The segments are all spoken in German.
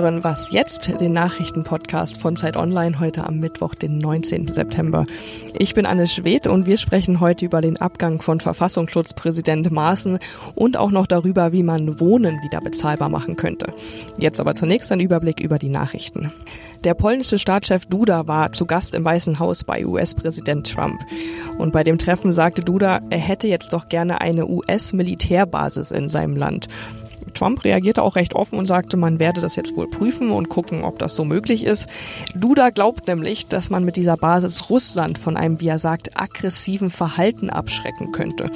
hören Was jetzt, den Nachrichtenpodcast von Zeit Online heute am Mittwoch, den 19. September. Ich bin Anne Schwedt und wir sprechen heute über den Abgang von Verfassungsschutzpräsident Maaßen und auch noch darüber, wie man Wohnen wieder bezahlbar machen könnte. Jetzt aber zunächst ein Überblick über die Nachrichten. Der polnische Staatschef Duda war zu Gast im Weißen Haus bei US-Präsident Trump. Und bei dem Treffen sagte Duda, er hätte jetzt doch gerne eine US-Militärbasis in seinem Land. Trump reagierte auch recht offen und sagte, man werde das jetzt wohl prüfen und gucken, ob das so möglich ist. Duda glaubt nämlich, dass man mit dieser Basis Russland von einem, wie er sagt, aggressiven Verhalten abschrecken könnte.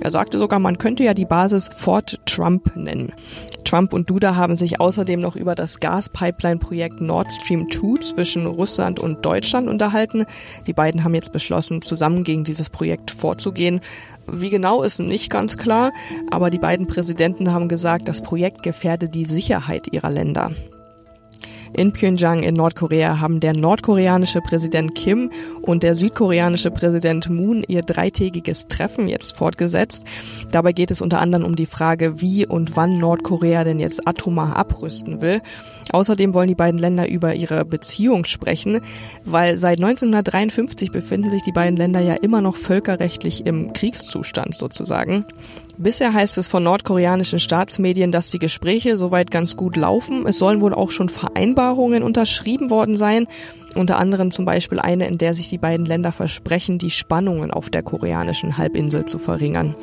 Er sagte sogar, man könnte ja die Basis Fort Trump nennen. Trump und Duda haben sich außerdem noch über das Gaspipeline-Projekt Nord Stream 2 zwischen Russland und Deutschland unterhalten. Die beiden haben jetzt beschlossen, zusammen gegen dieses Projekt vorzugehen. Wie genau ist nicht ganz klar, aber die beiden Präsidenten haben gesagt, das Projekt gefährde die Sicherheit ihrer Länder. In Pyeongchang in Nordkorea haben der nordkoreanische Präsident Kim und der südkoreanische Präsident Moon ihr dreitägiges Treffen jetzt fortgesetzt. Dabei geht es unter anderem um die Frage, wie und wann Nordkorea denn jetzt atomar abrüsten will. Außerdem wollen die beiden Länder über ihre Beziehung sprechen, weil seit 1953 befinden sich die beiden Länder ja immer noch völkerrechtlich im Kriegszustand sozusagen. Bisher heißt es von nordkoreanischen Staatsmedien, dass die Gespräche soweit ganz gut laufen. Es sollen wohl auch schon Vereinbarungen unterschrieben worden sein. Unter anderem zum Beispiel eine, in der sich die beiden Länder versprechen, die Spannungen auf der koreanischen Halbinsel zu verringern.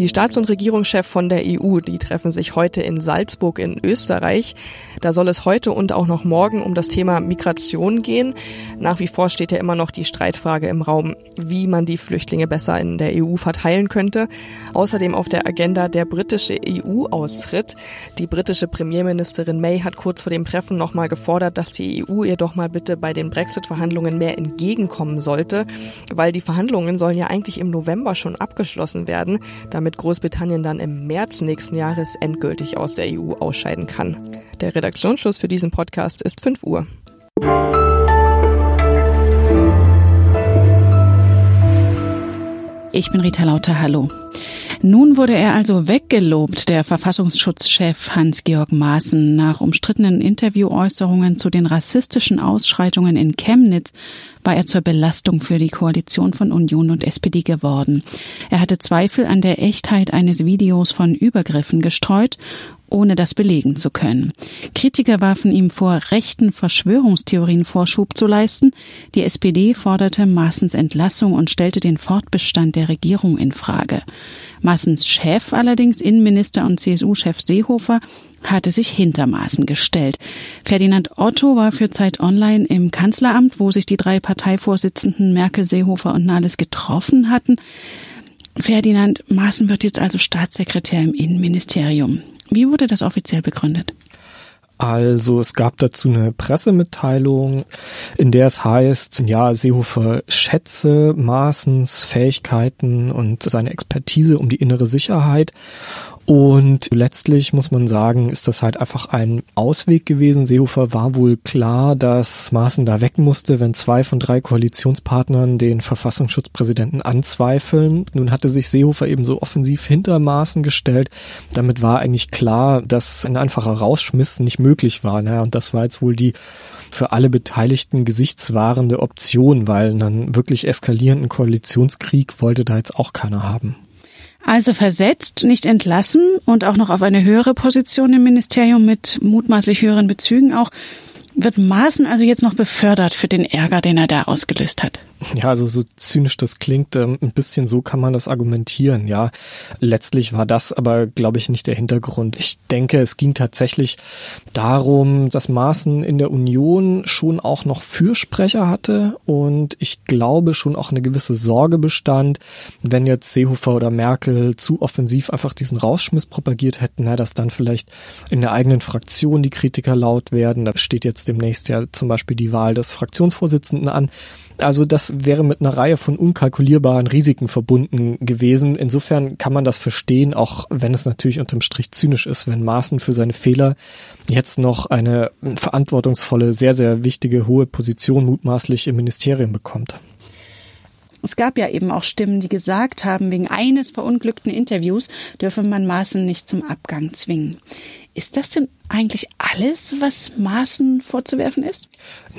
Die Staats- und Regierungschefs von der EU, die treffen sich heute in Salzburg in Österreich. Da soll es heute und auch noch morgen um das Thema Migration gehen. Nach wie vor steht ja immer noch die Streitfrage im Raum, wie man die Flüchtlinge besser in der EU verteilen könnte. Außerdem auf der Agenda der britische EU-Austritt. Die britische Premierministerin May hat kurz vor dem Treffen nochmal gefordert, dass die EU ihr doch mal bitte bei den Brexit-Verhandlungen mehr entgegenkommen sollte, weil die Verhandlungen sollen ja eigentlich im November schon abgeschlossen werden, damit damit Großbritannien dann im März nächsten Jahres endgültig aus der EU ausscheiden kann. Der Redaktionsschluss für diesen Podcast ist 5 Uhr. Ich bin Rita Lauter, hallo. Nun wurde er also weggelobt, der Verfassungsschutzchef Hans-Georg Maaßen, nach umstrittenen Interviewäußerungen zu den rassistischen Ausschreitungen in Chemnitz war er zur Belastung für die Koalition von Union und SPD geworden. Er hatte Zweifel an der Echtheit eines Videos von Übergriffen gestreut ohne das belegen zu können. Kritiker warfen ihm vor, rechten Verschwörungstheorien Vorschub zu leisten. Die SPD forderte Maaßens Entlassung und stellte den Fortbestand der Regierung in Frage. Maaßens Chef allerdings, Innenminister und CSU-Chef Seehofer, hatte sich hinter Maaßen gestellt. Ferdinand Otto war für Zeit Online im Kanzleramt, wo sich die drei Parteivorsitzenden Merkel, Seehofer und Nahles getroffen hatten. Ferdinand Maaßen wird jetzt also Staatssekretär im Innenministerium. Wie wurde das offiziell begründet? Also es gab dazu eine Pressemitteilung, in der es heißt, ja, Seehofer schätze Maaßens Fähigkeiten und seine Expertise um die innere Sicherheit und letztlich muss man sagen, ist das halt einfach ein Ausweg gewesen. Seehofer war wohl klar, dass Maaßen da weg musste, wenn zwei von drei Koalitionspartnern den Verfassungsschutzpräsidenten anzweifeln. Nun hatte sich Seehofer eben so offensiv hinter Maaßen gestellt. Damit war eigentlich klar, dass ein einfacher Rausschmiss nicht möglich war. Naja, und das war jetzt wohl die für alle Beteiligten gesichtswahrende Option, weil einen wirklich eskalierenden Koalitionskrieg wollte da jetzt auch keiner haben. Also versetzt, nicht entlassen und auch noch auf eine höhere Position im Ministerium mit mutmaßlich höheren Bezügen auch. Wird Maaßen also jetzt noch befördert für den Ärger, den er da ausgelöst hat? Ja, also so zynisch das klingt, ähm, ein bisschen so kann man das argumentieren, ja. Letztlich war das aber, glaube ich, nicht der Hintergrund. Ich denke, es ging tatsächlich darum, dass Maaßen in der Union schon auch noch Fürsprecher hatte und ich glaube schon auch eine gewisse Sorge bestand, wenn jetzt Seehofer oder Merkel zu offensiv einfach diesen Rausschmiss propagiert hätten, dass dann vielleicht in der eigenen Fraktion die Kritiker laut werden. Da steht jetzt demnächst ja zum Beispiel die Wahl des Fraktionsvorsitzenden an. Also das wäre mit einer Reihe von unkalkulierbaren Risiken verbunden gewesen. Insofern kann man das verstehen, auch wenn es natürlich unterm Strich zynisch ist, wenn Maaßen für seine Fehler jetzt noch eine verantwortungsvolle, sehr, sehr wichtige, hohe Position mutmaßlich im Ministerium bekommt. Es gab ja eben auch Stimmen, die gesagt haben, wegen eines verunglückten Interviews dürfe man Maaßen nicht zum Abgang zwingen. Ist das denn eigentlich alles, was Maaßen vorzuwerfen ist?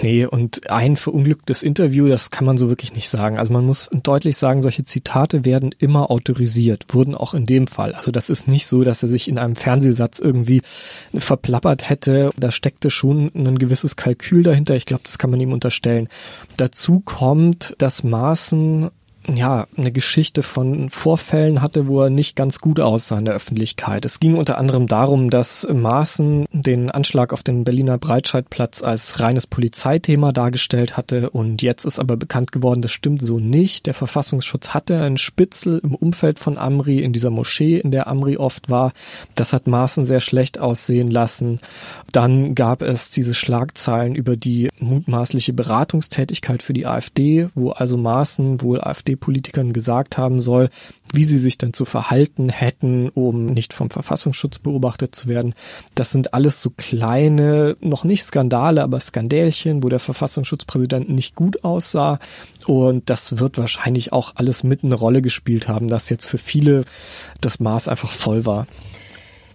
Nee, und ein verunglücktes Interview, das kann man so wirklich nicht sagen. Also man muss deutlich sagen, solche Zitate werden immer autorisiert, wurden auch in dem Fall. Also das ist nicht so, dass er sich in einem Fernsehsatz irgendwie verplappert hätte. Da steckte schon ein gewisses Kalkül dahinter. Ich glaube, das kann man ihm unterstellen. Dazu kommt, dass Maaßen ja, eine Geschichte von Vorfällen hatte, wo er nicht ganz gut aussah in der Öffentlichkeit. Es ging unter anderem darum, dass Maaßen den Anschlag auf den Berliner Breitscheidplatz als reines Polizeithema dargestellt hatte und jetzt ist aber bekannt geworden, das stimmt so nicht. Der Verfassungsschutz hatte einen Spitzel im Umfeld von Amri in dieser Moschee, in der Amri oft war. Das hat Maaßen sehr schlecht aussehen lassen. Dann gab es diese Schlagzeilen über die mutmaßliche Beratungstätigkeit für die AfD, wo also Maaßen wohl AfD AfD-Politikern gesagt haben soll, wie sie sich denn zu verhalten hätten, um nicht vom Verfassungsschutz beobachtet zu werden. Das sind alles so kleine, noch nicht Skandale, aber Skandälchen, wo der Verfassungsschutzpräsident nicht gut aussah. Und das wird wahrscheinlich auch alles mit eine Rolle gespielt haben, dass jetzt für viele das Maß einfach voll war.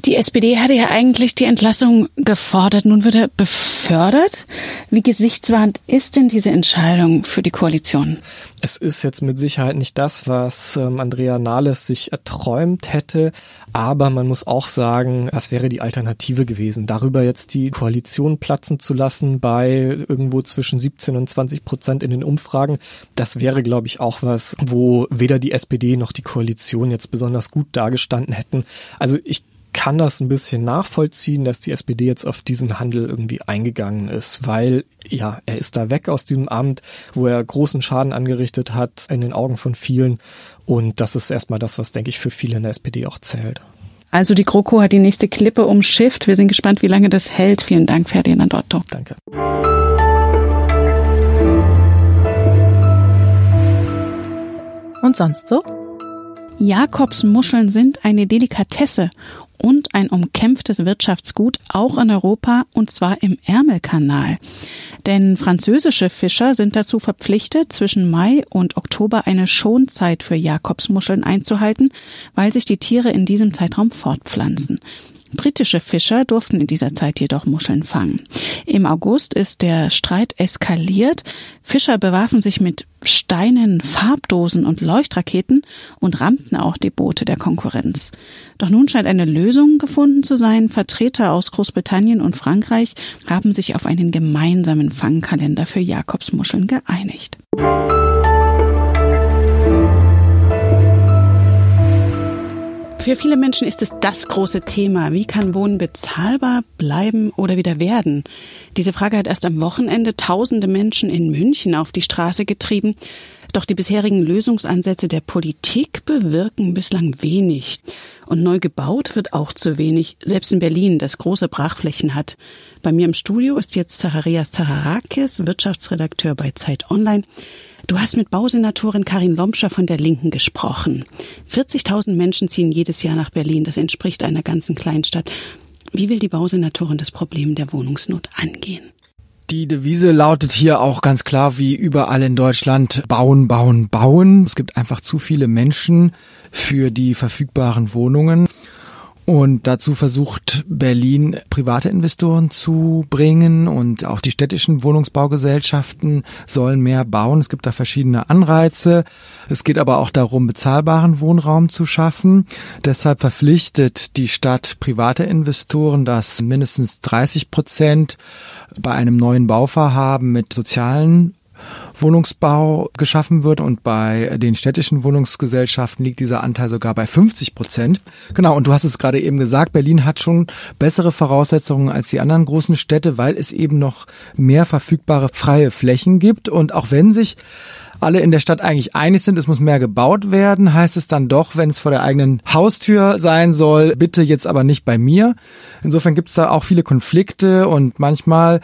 Die SPD hatte ja eigentlich die Entlassung gefordert. Nun wird er befördert. Wie gesichtswahrend ist denn diese Entscheidung für die Koalition? Es ist jetzt mit Sicherheit nicht das, was ähm, Andrea Nahles sich erträumt hätte. Aber man muss auch sagen, was wäre die Alternative gewesen? Darüber jetzt die Koalition platzen zu lassen bei irgendwo zwischen 17 und 20 Prozent in den Umfragen. Das wäre, glaube ich, auch was, wo weder die SPD noch die Koalition jetzt besonders gut dargestanden hätten. Also ich kann das ein bisschen nachvollziehen, dass die SPD jetzt auf diesen Handel irgendwie eingegangen ist, weil ja, er ist da weg aus diesem Amt, wo er großen Schaden angerichtet hat in den Augen von vielen und das ist erstmal das, was denke ich für viele in der SPD auch zählt. Also die GroKo hat die nächste Klippe umschifft. Wir sind gespannt, wie lange das hält. Vielen Dank, Ferdinand Otto. Danke. Und sonst so? Jakobsmuscheln sind eine Delikatesse und ein umkämpftes Wirtschaftsgut auch in Europa und zwar im Ärmelkanal. Denn französische Fischer sind dazu verpflichtet, zwischen Mai und Oktober eine Schonzeit für Jakobsmuscheln einzuhalten, weil sich die Tiere in diesem Zeitraum fortpflanzen. Britische Fischer durften in dieser Zeit jedoch Muscheln fangen. Im August ist der Streit eskaliert. Fischer bewarfen sich mit Steinen, Farbdosen und Leuchtraketen und rammten auch die Boote der Konkurrenz. Doch nun scheint eine Lösung gefunden zu sein. Vertreter aus Großbritannien und Frankreich haben sich auf einen gemeinsamen Fangkalender für Jakobsmuscheln geeinigt. Für viele Menschen ist es das große Thema. Wie kann Wohnen bezahlbar bleiben oder wieder werden? Diese Frage hat erst am Wochenende tausende Menschen in München auf die Straße getrieben. Doch die bisherigen Lösungsansätze der Politik bewirken bislang wenig. Und neu gebaut wird auch zu wenig, selbst in Berlin, das große Brachflächen hat. Bei mir im Studio ist jetzt Zacharias Zaharakis, Wirtschaftsredakteur bei Zeit Online. Du hast mit Bausenatorin Karin Lomscher von der Linken gesprochen. 40.000 Menschen ziehen jedes Jahr nach Berlin. Das entspricht einer ganzen Kleinstadt. Wie will die Bausenatorin das Problem der Wohnungsnot angehen? Die Devise lautet hier auch ganz klar wie überall in Deutschland bauen, bauen, bauen. Es gibt einfach zu viele Menschen für die verfügbaren Wohnungen. Und dazu versucht Berlin private Investoren zu bringen und auch die städtischen Wohnungsbaugesellschaften sollen mehr bauen. Es gibt da verschiedene Anreize. Es geht aber auch darum, bezahlbaren Wohnraum zu schaffen. Deshalb verpflichtet die Stadt private Investoren, dass mindestens 30 Prozent bei einem neuen Bauvorhaben mit sozialen Wohnungsbau geschaffen wird und bei den städtischen Wohnungsgesellschaften liegt dieser Anteil sogar bei 50 Prozent. Genau, und du hast es gerade eben gesagt, Berlin hat schon bessere Voraussetzungen als die anderen großen Städte, weil es eben noch mehr verfügbare freie Flächen gibt und auch wenn sich alle in der Stadt eigentlich einig sind, es muss mehr gebaut werden, heißt es dann doch, wenn es vor der eigenen Haustür sein soll, bitte jetzt aber nicht bei mir. Insofern gibt es da auch viele Konflikte und manchmal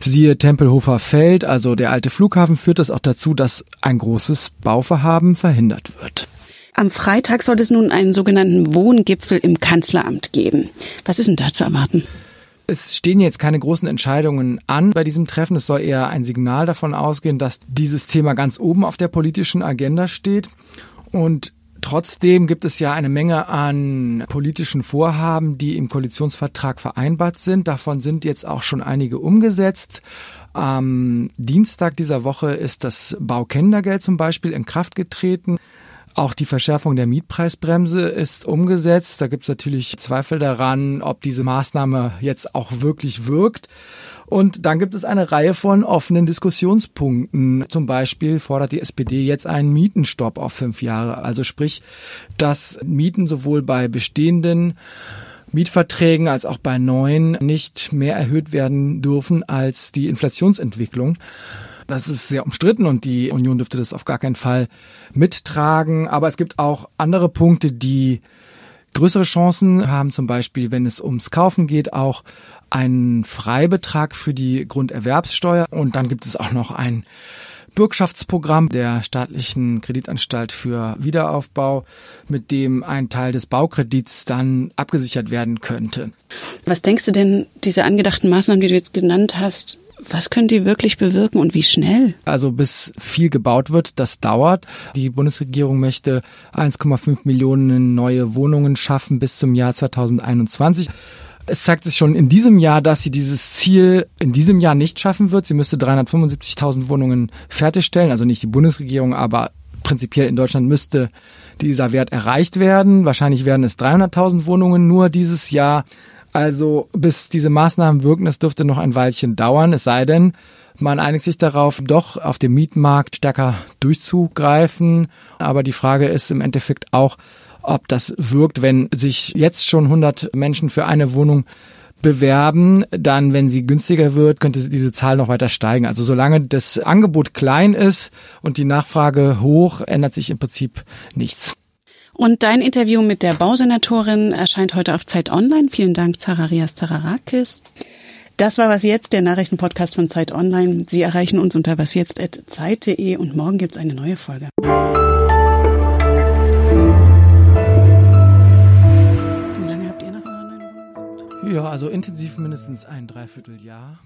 Siehe Tempelhofer Feld, also der alte Flughafen, führt das auch dazu, dass ein großes Bauvorhaben verhindert wird. Am Freitag soll es nun einen sogenannten Wohngipfel im Kanzleramt geben. Was ist denn da zu erwarten? Es stehen jetzt keine großen Entscheidungen an bei diesem Treffen. Es soll eher ein Signal davon ausgehen, dass dieses Thema ganz oben auf der politischen Agenda steht. Und Trotzdem gibt es ja eine Menge an politischen Vorhaben, die im Koalitionsvertrag vereinbart sind. Davon sind jetzt auch schon einige umgesetzt. Am Dienstag dieser Woche ist das Baukindergeld zum Beispiel in Kraft getreten. Auch die Verschärfung der Mietpreisbremse ist umgesetzt. Da gibt es natürlich Zweifel daran, ob diese Maßnahme jetzt auch wirklich wirkt. Und dann gibt es eine Reihe von offenen Diskussionspunkten. Zum Beispiel fordert die SPD jetzt einen Mietenstopp auf fünf Jahre. Also sprich, dass Mieten sowohl bei bestehenden Mietverträgen als auch bei neuen nicht mehr erhöht werden dürfen als die Inflationsentwicklung. Das ist sehr umstritten und die Union dürfte das auf gar keinen Fall mittragen. Aber es gibt auch andere Punkte, die größere Chancen haben, zum Beispiel, wenn es ums Kaufen geht, auch einen Freibetrag für die Grunderwerbssteuer. Und dann gibt es auch noch ein Bürgschaftsprogramm der staatlichen Kreditanstalt für Wiederaufbau, mit dem ein Teil des Baukredits dann abgesichert werden könnte. Was denkst du denn, diese angedachten Maßnahmen, die du jetzt genannt hast, was können die wirklich bewirken und wie schnell? Also bis viel gebaut wird, das dauert. Die Bundesregierung möchte 1,5 Millionen neue Wohnungen schaffen bis zum Jahr 2021. Es zeigt sich schon in diesem Jahr, dass sie dieses Ziel in diesem Jahr nicht schaffen wird. Sie müsste 375.000 Wohnungen fertigstellen, also nicht die Bundesregierung, aber prinzipiell in Deutschland müsste dieser Wert erreicht werden. Wahrscheinlich werden es 300.000 Wohnungen nur dieses Jahr. Also bis diese Maßnahmen wirken, das dürfte noch ein Weilchen dauern, es sei denn, man einigt sich darauf, doch auf dem Mietmarkt stärker durchzugreifen. Aber die Frage ist im Endeffekt auch, ob das wirkt, wenn sich jetzt schon 100 Menschen für eine Wohnung bewerben, dann, wenn sie günstiger wird, könnte diese Zahl noch weiter steigen. Also solange das Angebot klein ist und die Nachfrage hoch, ändert sich im Prinzip nichts. Und dein Interview mit der Bausenatorin erscheint heute auf Zeit Online. Vielen Dank, Zararias Zararakis. Das war Was Jetzt, der Nachrichtenpodcast von Zeit Online. Sie erreichen uns unter wasjetzt.zeit.de und morgen gibt's eine neue Folge. Wie lange habt ihr noch? Ja, also intensiv mindestens ein Dreivierteljahr.